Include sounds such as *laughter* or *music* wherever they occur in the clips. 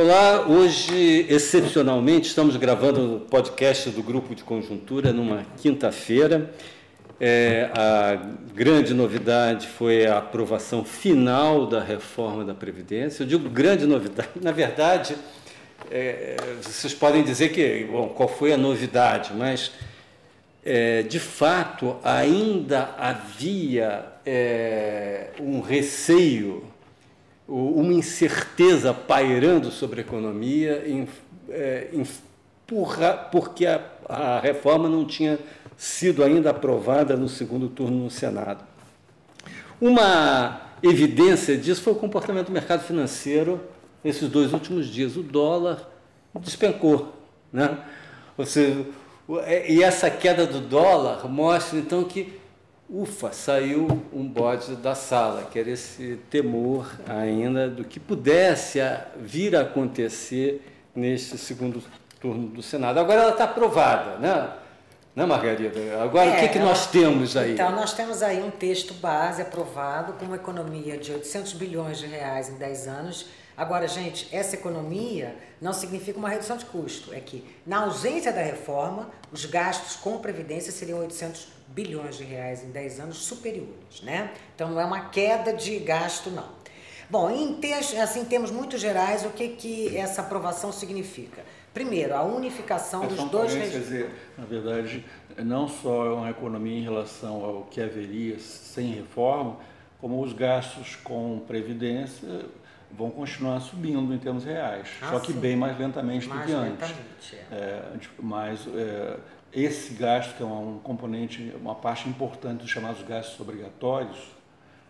Olá, hoje, excepcionalmente, estamos gravando o podcast do Grupo de Conjuntura numa quinta-feira. É, a grande novidade foi a aprovação final da reforma da Previdência. Eu digo grande novidade, *laughs* na verdade, é, vocês podem dizer que, bom, qual foi a novidade, mas, é, de fato, ainda havia é, um receio uma incerteza pairando sobre a economia, é, empurra, porque a, a reforma não tinha sido ainda aprovada no segundo turno no Senado. Uma evidência disso foi o comportamento do mercado financeiro nesses dois últimos dias. O dólar despencou. Né? Ou seja, é, e essa queda do dólar mostra então que ufa, saiu um bode da sala, que era esse temor ainda do que pudesse vir a acontecer neste segundo turno do Senado. Agora ela está aprovada, né? Né, Margarida? Agora, é, o que, que nós temos aí? Então, nós temos aí um texto base aprovado com uma economia de 800 bilhões de reais em 10 anos. Agora, gente, essa economia não significa uma redução de custo. É que, na ausência da reforma, os gastos com previdência seriam 800 bilhões de reais em 10 anos superiores, né? Então não é uma queda de gasto, não. Bom, em, ter, assim, em termos muito gerais, o que, que essa aprovação significa? Primeiro, a unificação dos dois regimes. Na verdade, não só é uma economia em relação ao que haveria sem reforma, como os gastos com previdência vão continuar subindo em termos reais, ah, só que sim. bem mais lentamente mais do que antes. É. É, mas é, esse gasto, que é um componente, uma parte importante dos chamados gastos obrigatórios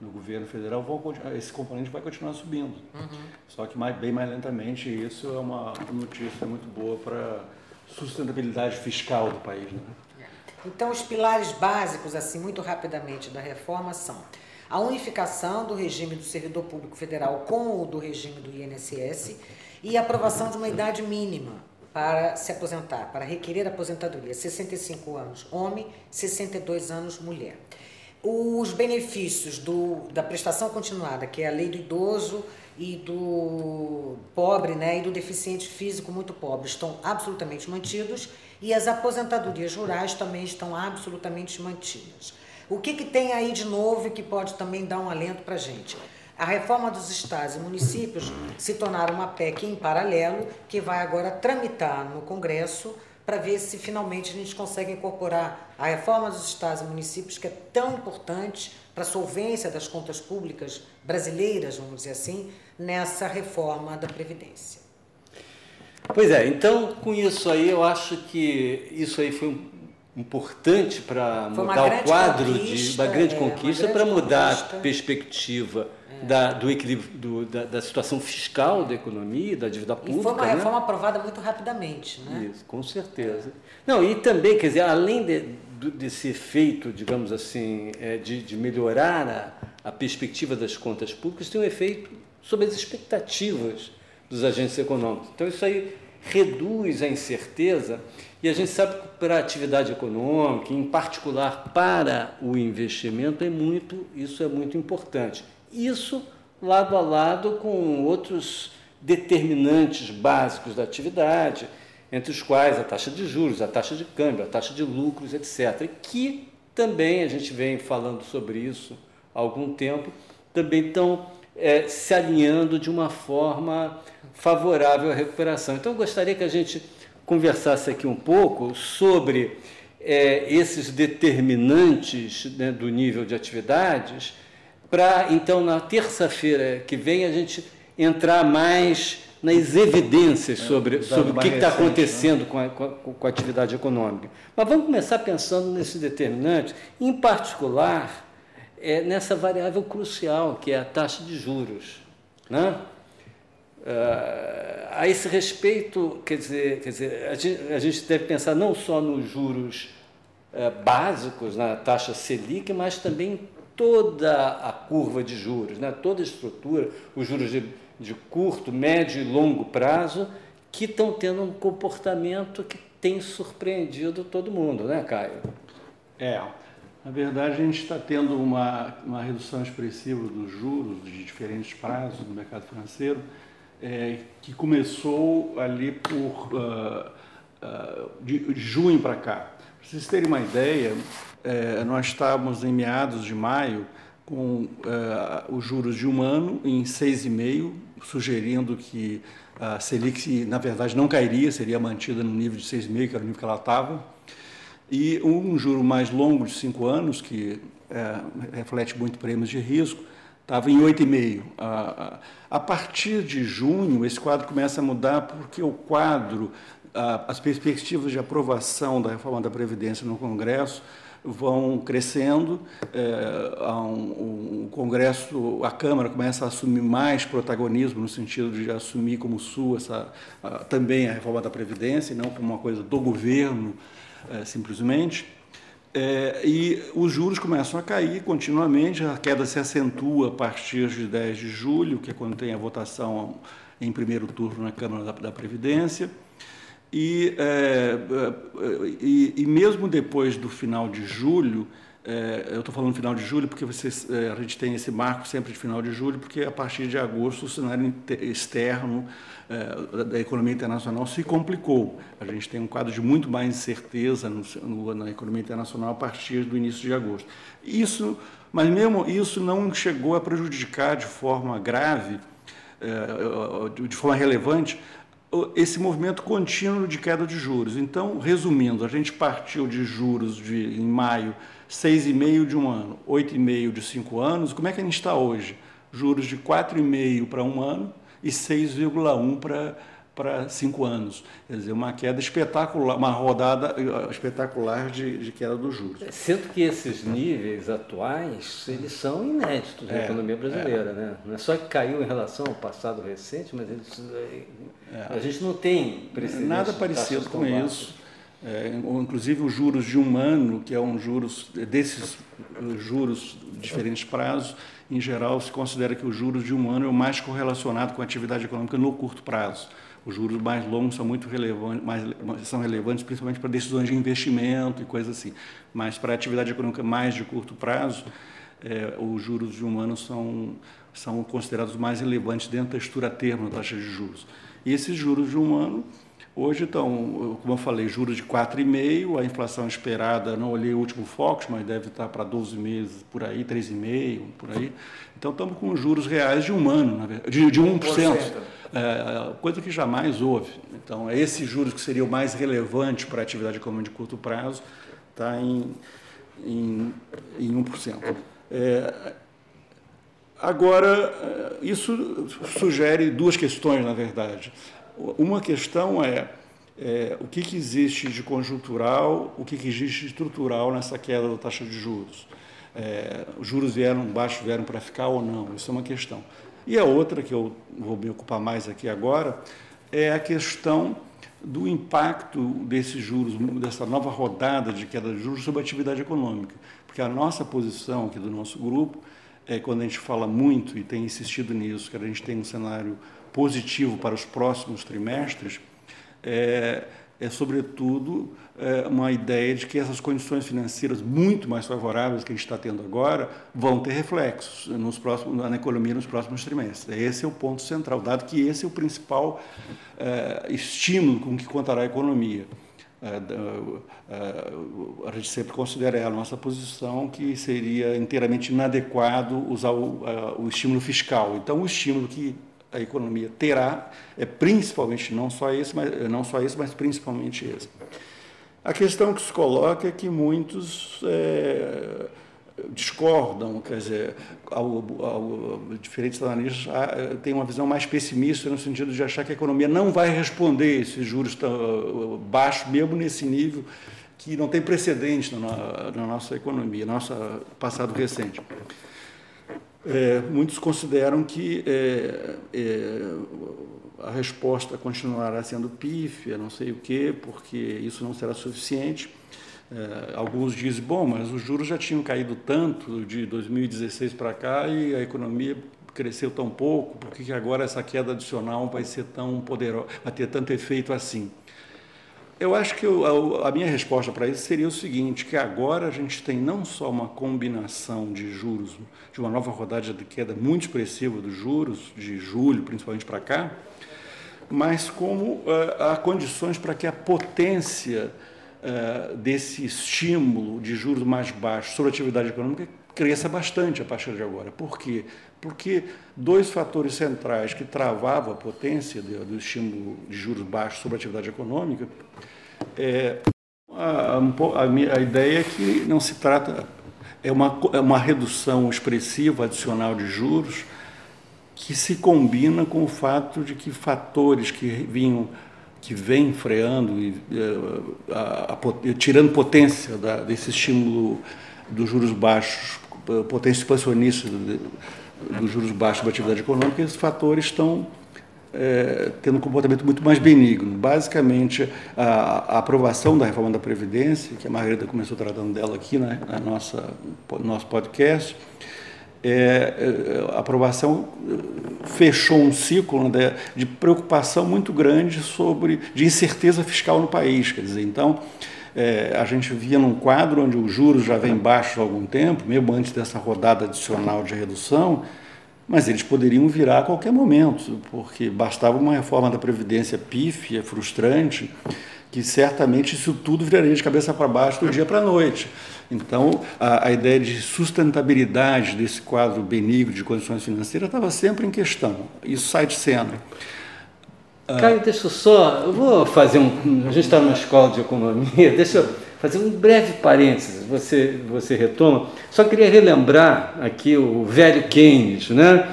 no governo federal, vão, esse componente vai continuar subindo. Uhum. Só que mais, bem mais lentamente, e isso é uma notícia muito boa para sustentabilidade fiscal do país. Né? Então, os pilares básicos, assim, muito rapidamente, da reforma são a unificação do regime do servidor público federal com o do regime do INSS e a aprovação de uma idade mínima para se aposentar, para requerer aposentadoria, 65 anos homem, 62 anos mulher. Os benefícios do, da prestação continuada, que é a lei do idoso e do pobre né, e do deficiente físico muito pobre, estão absolutamente mantidos e as aposentadorias rurais também estão absolutamente mantidas. O que, que tem aí de novo que pode também dar um alento para a gente? A reforma dos estados e municípios se tornaram uma PEC em paralelo que vai agora tramitar no Congresso para ver se finalmente a gente consegue incorporar a reforma dos estados e municípios, que é tão importante para a solvência das contas públicas brasileiras, vamos dizer assim, nessa reforma da Previdência. Pois é, então com isso aí eu acho que isso aí foi importante para mudar o quadro de uma grande é, conquista, para mudar conquista. a perspectiva da, do equilíbrio do, da, da, situação fiscal da economia, da dívida pública. E foi uma né? reforma aprovada muito rapidamente, né? Isso, com certeza. Não, e também, quer dizer, além de, desse efeito, digamos assim, é, de, de melhorar a, a perspectiva das contas públicas, tem um efeito sobre as expectativas dos agentes econômicos. Então, isso aí reduz a incerteza e a gente sabe que para a atividade econômica, em particular para o investimento, é muito, isso é muito importante. Isso lado a lado com outros determinantes básicos da atividade, entre os quais a taxa de juros, a taxa de câmbio, a taxa de lucros, etc. Que também a gente vem falando sobre isso há algum tempo, também estão é, se alinhando de uma forma favorável à recuperação. Então, eu gostaria que a gente conversasse aqui um pouco sobre é, esses determinantes né, do nível de atividades para então na terça-feira que vem a gente entrar mais nas evidências é, sobre, é, sobre o que está acontecendo né? com, a, com, a, com, a, atividade econômica. Mas vamos começar pensando nesse determinante, em particular é, nessa variável crucial que é a taxa de juros. Né? Uh, a esse respeito, quer dizer, quer dizer a, gente, a gente deve pensar não só nos juros uh, básicos, na taxa Selic, mas também toda a curva de juros, né? toda a estrutura, os juros de, de curto, médio e longo prazo, que estão tendo um comportamento que tem surpreendido todo mundo, né, Caio? É, na verdade a gente está tendo uma, uma redução expressiva dos juros de diferentes prazos no mercado financeiro, é, que começou ali por uh, uh, de, junho para cá. Para vocês terem uma ideia, é, nós estávamos em meados de maio com uh, os juros de um ano em 6,5, sugerindo que a Selic, na verdade, não cairia, seria mantida no nível de 6,5, que era o nível que ela estava. E um juro mais longo de 5 anos, que é, reflete muito prêmios de risco, estava em 8,5. A, a partir de junho, esse quadro começa a mudar porque o quadro, as perspectivas de aprovação da reforma da Previdência no Congresso vão crescendo, é, um, um, Congresso, a Câmara começa a assumir mais protagonismo no sentido de assumir como sua essa, a, também a reforma da Previdência, e não como uma coisa do governo é, simplesmente. É, e os juros começam a cair continuamente, a queda se acentua a partir de 10 de julho, que é quando tem a votação em primeiro turno na Câmara da, da Previdência. E, é, é, e, e, mesmo depois do final de julho, é, eu estou falando final de julho porque vocês, é, a gente tem esse marco sempre de final de julho, porque a partir de agosto o cenário externo é, da economia internacional se complicou. A gente tem um quadro de muito mais incerteza no, no, na economia internacional a partir do início de agosto. Isso, mas mesmo isso não chegou a prejudicar de forma grave, é, de forma relevante, esse movimento contínuo de queda de juros. Então, resumindo, a gente partiu de juros de, em maio 6,5 de um ano, 8,5 de cinco anos. Como é que a gente está hoje? Juros de 4,5 para um ano e 6,1 para para cinco anos. Quer dizer, uma queda espetacular, uma rodada eh, espetacular de, de queda dos juros. Sendo que esses níveis atuais, eles são inéditos na é, economia brasileira. É. Né? Não é só que caiu em relação ao passado recente, mas eles, eh, é. a gente não tem. Nada parecido com isso. É, inclusive os juros de um ano, que é um juros desses juros de diferentes prazos, em geral se considera que os juros de um ano é o mais correlacionado com a atividade econômica no curto prazo. Os juros mais longos são muito relevantes, mais, são relevantes principalmente para decisões de investimento e coisas assim. Mas para atividade econômica mais de curto prazo, é, os juros de um ano são, são considerados mais relevantes dentro da estrutura termo da taxa de juros. E esses juros de um ano Hoje estão, como eu falei, juros de 4,5, a inflação esperada, não olhei o último Focus, mas deve estar para 12 meses por aí, 3,5, por aí. Então estamos com juros reais de um ano, de, de 1%, é, coisa que jamais houve. Então, esses juros que seriam mais relevantes para a atividade econômica de curto prazo está em, em, em 1%. É, agora, isso sugere duas questões, na verdade. Uma questão é, é o que, que, existe de conjuntural, o que, que, existe de estrutural nessa queda da taxa de juros. É, os juros vieram baixos, vieram para ficar ou não, isso é uma questão. E a outra, que eu vou me ocupar mais aqui agora, é a questão do impacto desses juros, dessa nova rodada de queda de juros sobre a atividade econômica. Porque a nossa posição aqui do nosso grupo é quando a gente fala muito e tem insistido nisso, que a gente tem um cenário positivo para os próximos trimestres é, é sobretudo, é, uma ideia de que essas condições financeiras muito mais favoráveis que a gente está tendo agora vão ter reflexos nos próximos, na economia nos próximos trimestres. Esse é o ponto central, dado que esse é o principal é, estímulo com que contará a economia. É, é, a gente sempre considera é a nossa posição que seria inteiramente inadequado usar o, o estímulo fiscal. Então, o estímulo que a economia terá é principalmente não só esse, mas não só esse, mas principalmente esse. A questão que se coloca é que muitos é, discordam, quer dizer, ao, ao, diferentes analistas ah, têm uma visão mais pessimista no sentido de achar que a economia não vai responder esses juros tão baixos, mesmo nesse nível que não tem precedente na, na nossa economia, nosso passado recente. É, muitos consideram que é, é, a resposta continuará sendo pífia, não sei o quê, porque isso não será suficiente. É, alguns dizem, bom, mas os juros já tinham caído tanto de 2016 para cá e a economia cresceu tão pouco, por que agora essa queda adicional vai ser tão poderosa, vai ter tanto efeito assim? Eu acho que eu, a, minha resposta para isso seria o seguinte, que agora a gente tem não só uma combinação de juros, de uma nova rodada de queda muito expressiva dos juros, de julho principalmente para cá, mas como uh, há condições para que a potência uh, desse estímulo de juros mais baixos sobre a atividade econômica cresça bastante a partir de agora. Por quê? Porque dois fatores centrais que travavam a potência do estímulo de juros baixos sobre a atividade econômica, é, a, a, a ideia é que não se trata, é uma, é uma redução expressiva adicional de juros que se combina com o fato de que fatores que vinham que vêm freando e é, a, a, tirando potência da, desse estímulo dos juros baixos, potência expansionista dos juros baixos da atividade econômica, esses fatores estão é, tendo um comportamento muito mais benigno. Basicamente, a, a, aprovação da reforma da Previdência, que a Margarida começou tratando dela aqui né, na nossa nosso podcast, é, é, a aprovação fechou um ciclo né, de preocupação muito grande sobre de incerteza fiscal no país. Quer dizer, então, é, a gente via num quadro onde os juros já vêm baixos há algum tempo, mesmo antes dessa rodada adicional de redução, mas eles poderiam virar a qualquer momento, porque bastava uma reforma da Previdência pífia, frustrante, que certamente isso tudo viraria de cabeça para baixo do dia para a noite. Então, a, a, ideia de sustentabilidade desse quadro benigno de condições financeiras estava sempre em questão. Isso sai de cena. Caio, deixa eu só. Eu vou fazer um. A gente está numa escola de economia, *laughs* deixa eu fazer um breve parênteses, você, você retoma. Só queria relembrar aqui o velho Keynes, né?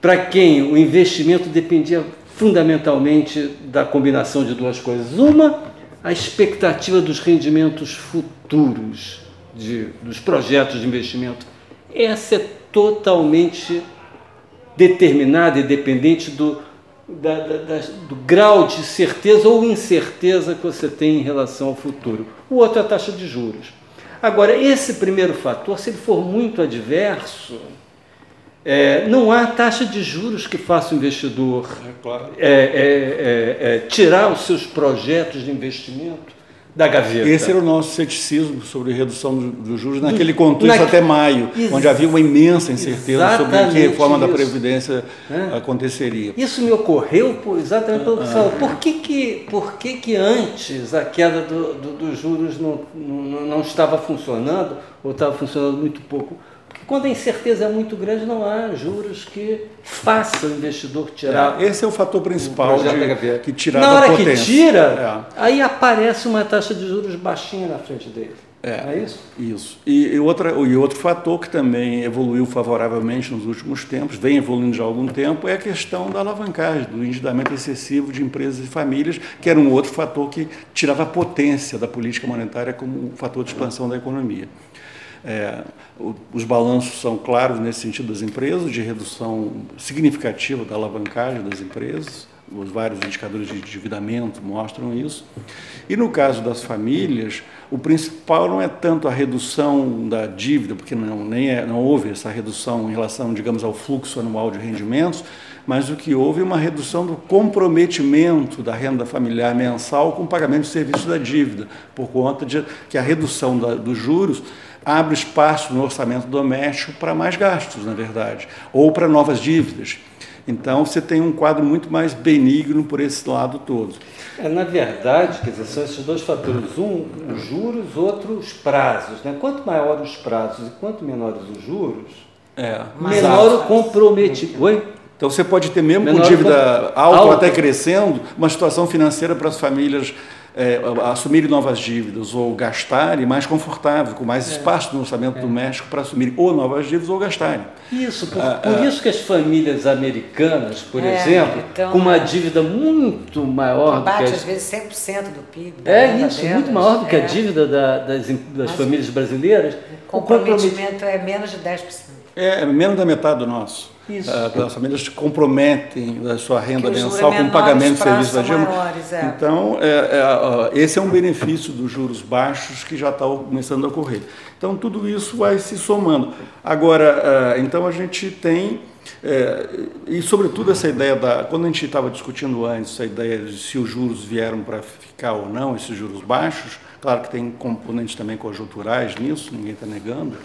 Para quem o investimento dependia fundamentalmente da combinação de duas coisas. Uma, a expectativa dos rendimentos futuros de, dos projetos de investimento. Essa é totalmente determinada e dependente do, da, da, do grau de certeza ou incerteza que você tem em relação ao futuro. O outro é a taxa de juros. Agora, esse primeiro fator, se ele for muito adverso, é, não há taxa de juros que faça o investidor é, claro. é, é, é, é tirar os seus projetos de investimento da gaveta. Esse era o nosso ceticismo sobre redução dos juros naquele contexto até maio, Ex onde havia uma imensa incerteza sobre que reforma isso. da Previdência é. aconteceria. Isso me ocorreu por, exatamente pelo que você falou. Por que, que, por que, que antes a queda dos do, do juros não, não, não estava funcionando, ou estava funcionando muito pouco? Quando a incerteza é muito grande, não há juros que façam o investidor tirar. É, esse é o fator principal de, que tirar Na hora que tira, é. aí aparece uma taxa de juros baixinha na frente dele. É, é isso? Isso. E, e, outra, e outro fator que também evoluiu favoravelmente nos últimos tempos, vem evoluindo já há algum tempo, é a questão da alavancagem, do endividamento excessivo de empresas e famílias, que era um outro fator que tirava a potência da política monetária como um fator de expansão da economia. É, os balanços são claros nesse sentido das empresas, de redução significativa da alavancagem das empresas, os vários indicadores de endividamento mostram isso. E no caso das famílias, o principal não é tanto a redução da dívida, porque não, nem é, não houve essa redução em relação, digamos, ao fluxo anual de rendimentos, mas o que houve é uma redução do comprometimento da renda familiar mensal com o pagamento de serviços da dívida, por conta de que a redução da, dos juros abre espaço no orçamento doméstico para mais gastos, na verdade, ou para novas dívidas. Então, você tem um quadro muito mais benigno por esse lado todo. É, na verdade, quer dizer, são esses dois fatores. Um, os juros, outro, os prazos. Né? Quanto maior os prazos e quanto menores os juros, é, menor o comprometimento. Oi? Então, você pode ter, mesmo menor com dívida alta ou até crescendo, uma situação financeira para as famílias é, assumirem novas dívidas ou gastarem mais confortável, com mais é. espaço no orçamento é. doméstico para assumirem ou novas dívidas ou gastarem. Isso, por, ah, por ah, isso que as famílias americanas, por é, exemplo, então, com uma dívida muito maior bate, do que... às vezes 100% do PIB. É isso, delas, muito maior do que a é. dívida da, das, das famílias brasileiras. O comprometimento é menos de 10%. É, menos da metade do nosso. Isso. Uh, as famílias se comprometem da sua renda mensal com o pagamento de serviços da Dilma. Maiores, é. Então, é, é, esse é um benefício dos juros baixos que já está começando a ocorrer. Então, tudo isso vai se somando. Agora, uh, então a gente tem É, e, sobretudo, essa ideia da. Quando a gente estava discutindo antes a ideia de se os juros vieram para ficar ou não, esses juros baixos, claro que tem componentes também conjunturais nisso, ninguém está negando.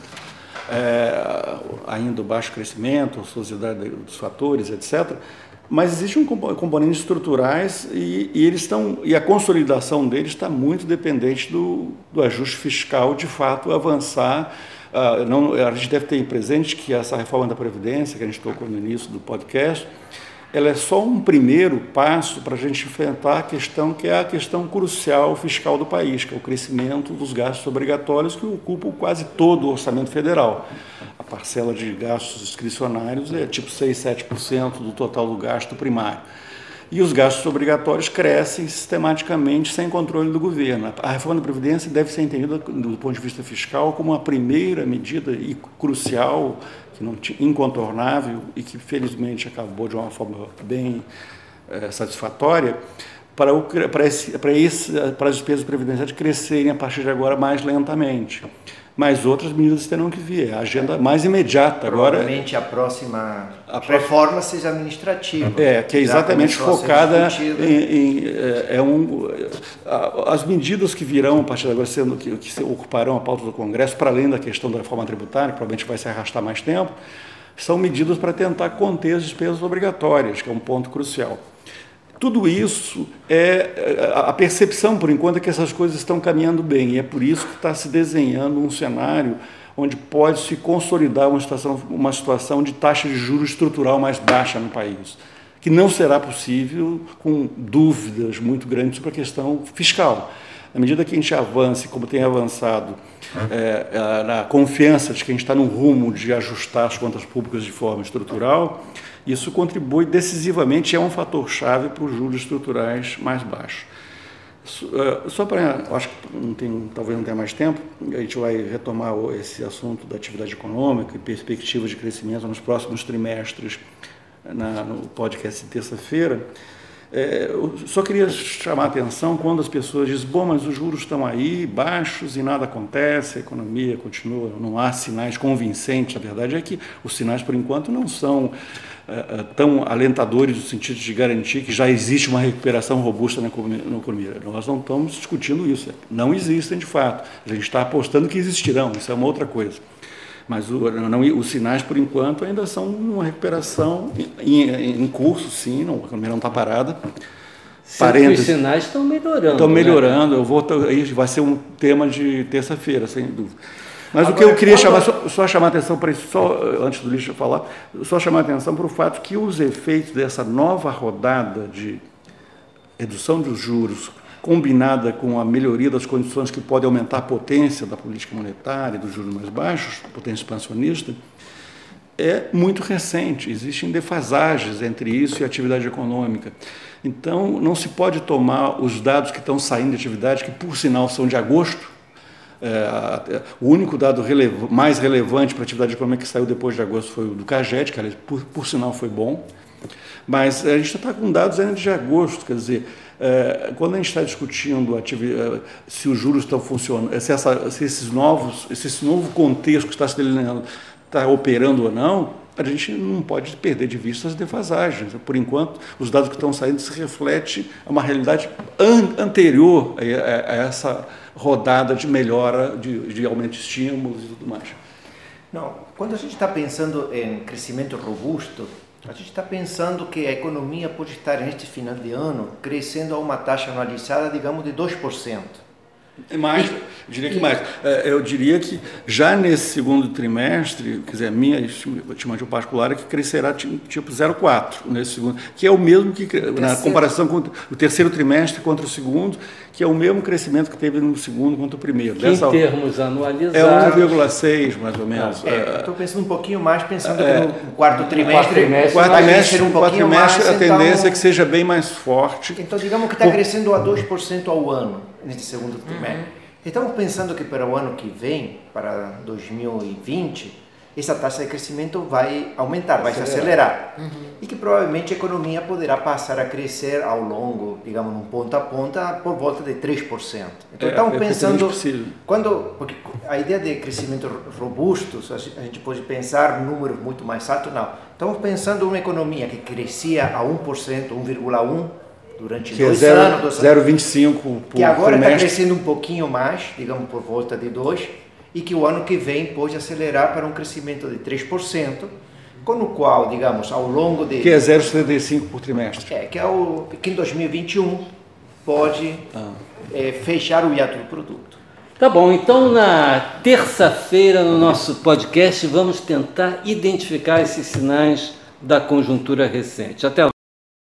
É, ainda o baixo crescimento, a sociedade dos fatores, etc. Mas existe um componente estruturais e, e, eles estão e a consolidação deles está muito dependente do, do ajuste fiscal de fato avançar Uh, não, a gente deve ter presente que essa reforma da Previdência, que a gente tocou no início do podcast, ela é só um primeiro passo para a gente enfrentar a questão que é a questão crucial fiscal do país, que é o crescimento dos gastos obrigatórios que ocupam quase todo o orçamento federal. A parcela de gastos discricionários é tipo 6, 7% do total do gasto primário e os gastos obrigatórios crescem sistematicamente sem controle do governo. A reforma da Previdência deve ser entendida, do ponto de vista fiscal, como uma primeira medida e crucial, que não incontornável e que felizmente acabou de uma forma bem é, satisfatória, para, o, para, esse, para, esse, para as despesas previdenciárias crescerem a partir de agora mais lentamente mas outras medidas terão que vir. A agenda mais imediata agora. Provavelmente a próxima a reforma seja administrativa. É, que é exatamente focada em, em é, é, um, as medidas que virão a partir de agora, sendo que, que ocuparão a pauta do Congresso, para além da questão da reforma tributária, que provavelmente vai se arrastar mais tempo, são medidas para tentar conter as despesas obrigatórias, que é um ponto crucial. Tudo isso é a percepção, por enquanto, é que essas coisas estão caminhando bem, e é por isso que está se desenhando um cenário onde pode se consolidar uma situação, uma situação de taxa de juros estrutural mais baixa no país, que não será possível com dúvidas muito grandes sobre a questão fiscal. À medida que a gente avance, como tem avançado, é, na confiança de que a gente está no rumo de ajustar as contas públicas de forma estrutural, isso contribui decisivamente, é um fator chave para os juros estruturais mais baixos. Eh, só para, acho que não tem, talvez não tenha mais tempo, a gente vai retomar esse assunto da atividade econômica e perspectivas de crescimento nos próximos trimestres na, no podcast terça-feira. É, só queria chamar a atenção quando as pessoas dizem, bom, mas os juros estão aí, baixos e nada acontece, a economia continua, não há sinais convincentes. A verdade é que os sinais, por enquanto, não são é, tão alentadores no sentido de garantir que já existe uma recuperação robusta na economia. Nós não estamos discutindo isso. Não existem de fato. A gente está apostando que existirão, isso é uma outra coisa. Mas o, não, os sinais, por enquanto, ainda são uma recuperação em, em curso, sim, não, a economia não está parada. Os sinais estão melhorando. Estão né? melhorando. Né? Eu vou, vai ser um tema de terça-feira, sem dúvida. Mas Agora, o que eu queria chamar, só, só, chamar atenção para isso, só antes do lixo falar, só chamar atenção para o fato que os efeitos dessa nova rodada de redução dos juros, combinada com a melhoria das condições que pode aumentar a potência da política monetária, dos juros mais baixos, potência expansionista, é muito recente. Existem defasagens entre isso e a atividade econômica. Então, não se pode tomar os dados que estão saindo de atividade, que por sinal são de agosto, é, o único dado relev mais relevante para a atividade econômica que saiu depois de agosto foi o do CAGED, que por, por sinal foi bom, mas a gente está com dados ainda de agosto, quer dizer, é, quando a gente está discutindo é, se os juros estão funcionando, se, essa, se esses novos, se esse novo contexto que está se delineando está operando ou não, a gente não pode perder de vista as defasagens. Por enquanto, os dados que estão saindo se refletem a uma realidade an anterior a, a, essa rodada de melhora, de, de aumento de estímulos e tudo mais. Não, quando a gente está pensando em crescimento robusto, a gente está pensando que a economia pode estar neste final de ano crescendo a uma taxa anualizada, digamos, de 2%. É mais, eu diria que mais. É, eu diria que já nesse segundo trimestre, quer dizer, a minha estimativa particular é que crescerá tipo 0,4 nesse segundo, que é o mesmo que, na comparação com o terceiro trimestre contra o segundo, que é o mesmo crescimento que teve no segundo contra o primeiro. Que Dessa, em termos anualizados... É 1,6 mais ou menos. É, Estou pensando um pouquinho mais, pensando é, que no quarto trimestre... Quarto trimestre, quarto trimestre, um quarto trimestre mais, a tendência então, é que seja bem mais forte. Então, digamos que está crescendo a 2% ao ano neste segundo trimestre. Uhum. Estamos pensando que para o ano que vem, para 2020, essa taxa de crescimento vai aumentar, vai se acelerar. Uhum. E que provavelmente a economia poderá passar a crescer ao longo, digamos, num ponta a ponta, por volta de 3%. Então, é, estamos é pensando. Quando, porque a ideia de crescimento robusto, a gente pode pensar números muito mais altos, não. Estamos pensando em uma economia que crescia a 1%, 1,1% durante que é dois é zero, anos. 0,25% por Que agora está crescendo um pouquinho mais, digamos, por volta de 2% e que o ano que vem pode acelerar para um crescimento de 3%, com o qual, digamos, ao longo de... Que é 0,75 por trimestre. É, que, é o, que em 2021 pode ah. é, fechar o hiato do produto. Tá bom, então na terça-feira no nosso podcast vamos tentar identificar esses sinais da conjuntura recente. Até lá.